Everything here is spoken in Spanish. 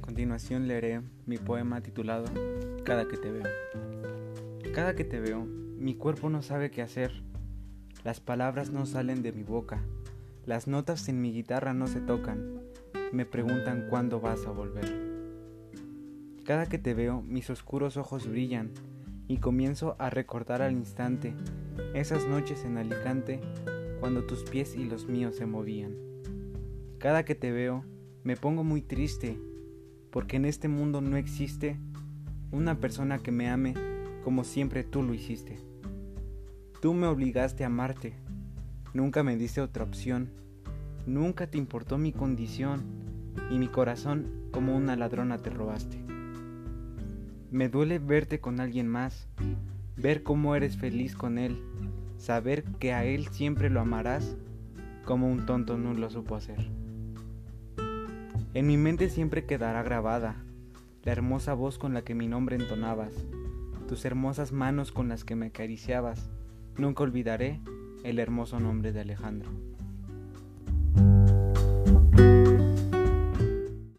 continuación leeré mi poema titulado Cada que te veo. Cada que te veo, mi cuerpo no sabe qué hacer. Las palabras no salen de mi boca. Las notas en mi guitarra no se tocan. Me preguntan cuándo vas a volver. Cada que te veo, mis oscuros ojos brillan y comienzo a recordar al instante esas noches en Alicante cuando tus pies y los míos se movían. Cada que te veo, me pongo muy triste porque en este mundo no existe una persona que me ame como siempre tú lo hiciste. Tú me obligaste a amarte, nunca me diste otra opción, nunca te importó mi condición y mi corazón como una ladrona te robaste. Me duele verte con alguien más, ver cómo eres feliz con él, saber que a él siempre lo amarás como un tonto no lo supo hacer. En mi mente siempre quedará grabada la hermosa voz con la que mi nombre entonabas, tus hermosas manos con las que me acariciabas. Nunca olvidaré el hermoso nombre de Alejandro.